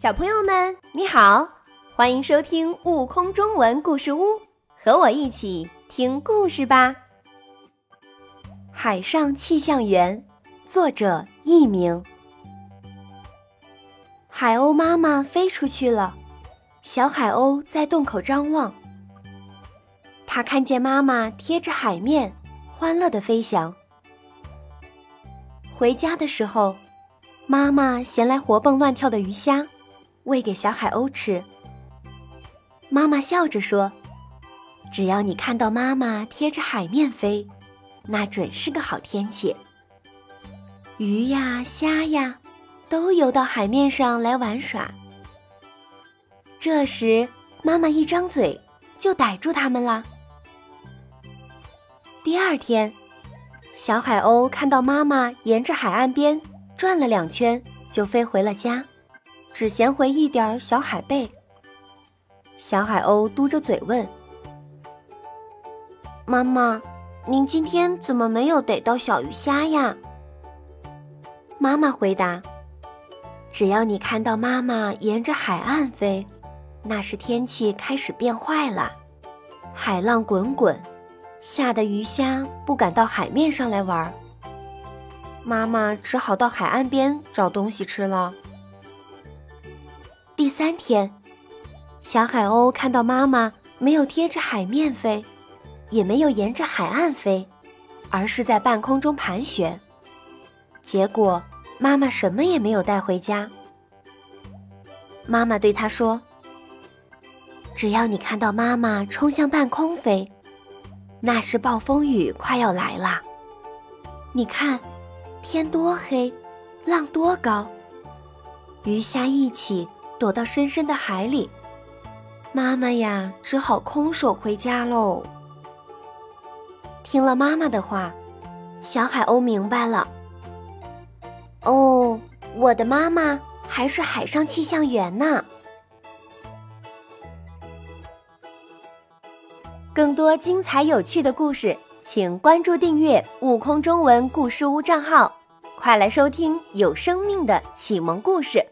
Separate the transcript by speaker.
Speaker 1: 小朋友们，你好，欢迎收听《悟空中文故事屋》，和我一起听故事吧。《海上气象员》作者佚名。海鸥妈妈飞出去了，小海鸥在洞口张望。它看见妈妈贴着海面，欢乐地飞翔。回家的时候。妈妈衔来活蹦乱跳的鱼虾，喂给小海鸥吃。妈妈笑着说：“只要你看到妈妈贴着海面飞，那准是个好天气。鱼呀、虾呀，都游到海面上来玩耍。”这时，妈妈一张嘴，就逮住它们了。第二天，小海鸥看到妈妈沿着海岸边。转了两圈，就飞回了家，只衔回一点小海贝。小海鸥嘟着嘴问：“妈妈，您今天怎么没有逮到小鱼虾呀？”妈妈回答：“只要你看到妈妈沿着海岸飞，那是天气开始变坏了，海浪滚滚，吓得鱼虾不敢到海面上来玩。”妈妈只好到海岸边找东西吃了。第三天，小海鸥看到妈妈没有贴着海面飞，也没有沿着海岸飞，而是在半空中盘旋。结果，妈妈什么也没有带回家。妈妈对他说：“只要你看到妈妈冲向半空飞，那是暴风雨快要来了。你看。”天多黑，浪多高，鱼虾一起躲到深深的海里，妈妈呀，只好空手回家喽。听了妈妈的话，小海鸥明白了。哦，我的妈妈还是海上气象员呢。更多精彩有趣的故事。请关注订阅“悟空中文故事屋”账号，快来收听有生命的启蒙故事。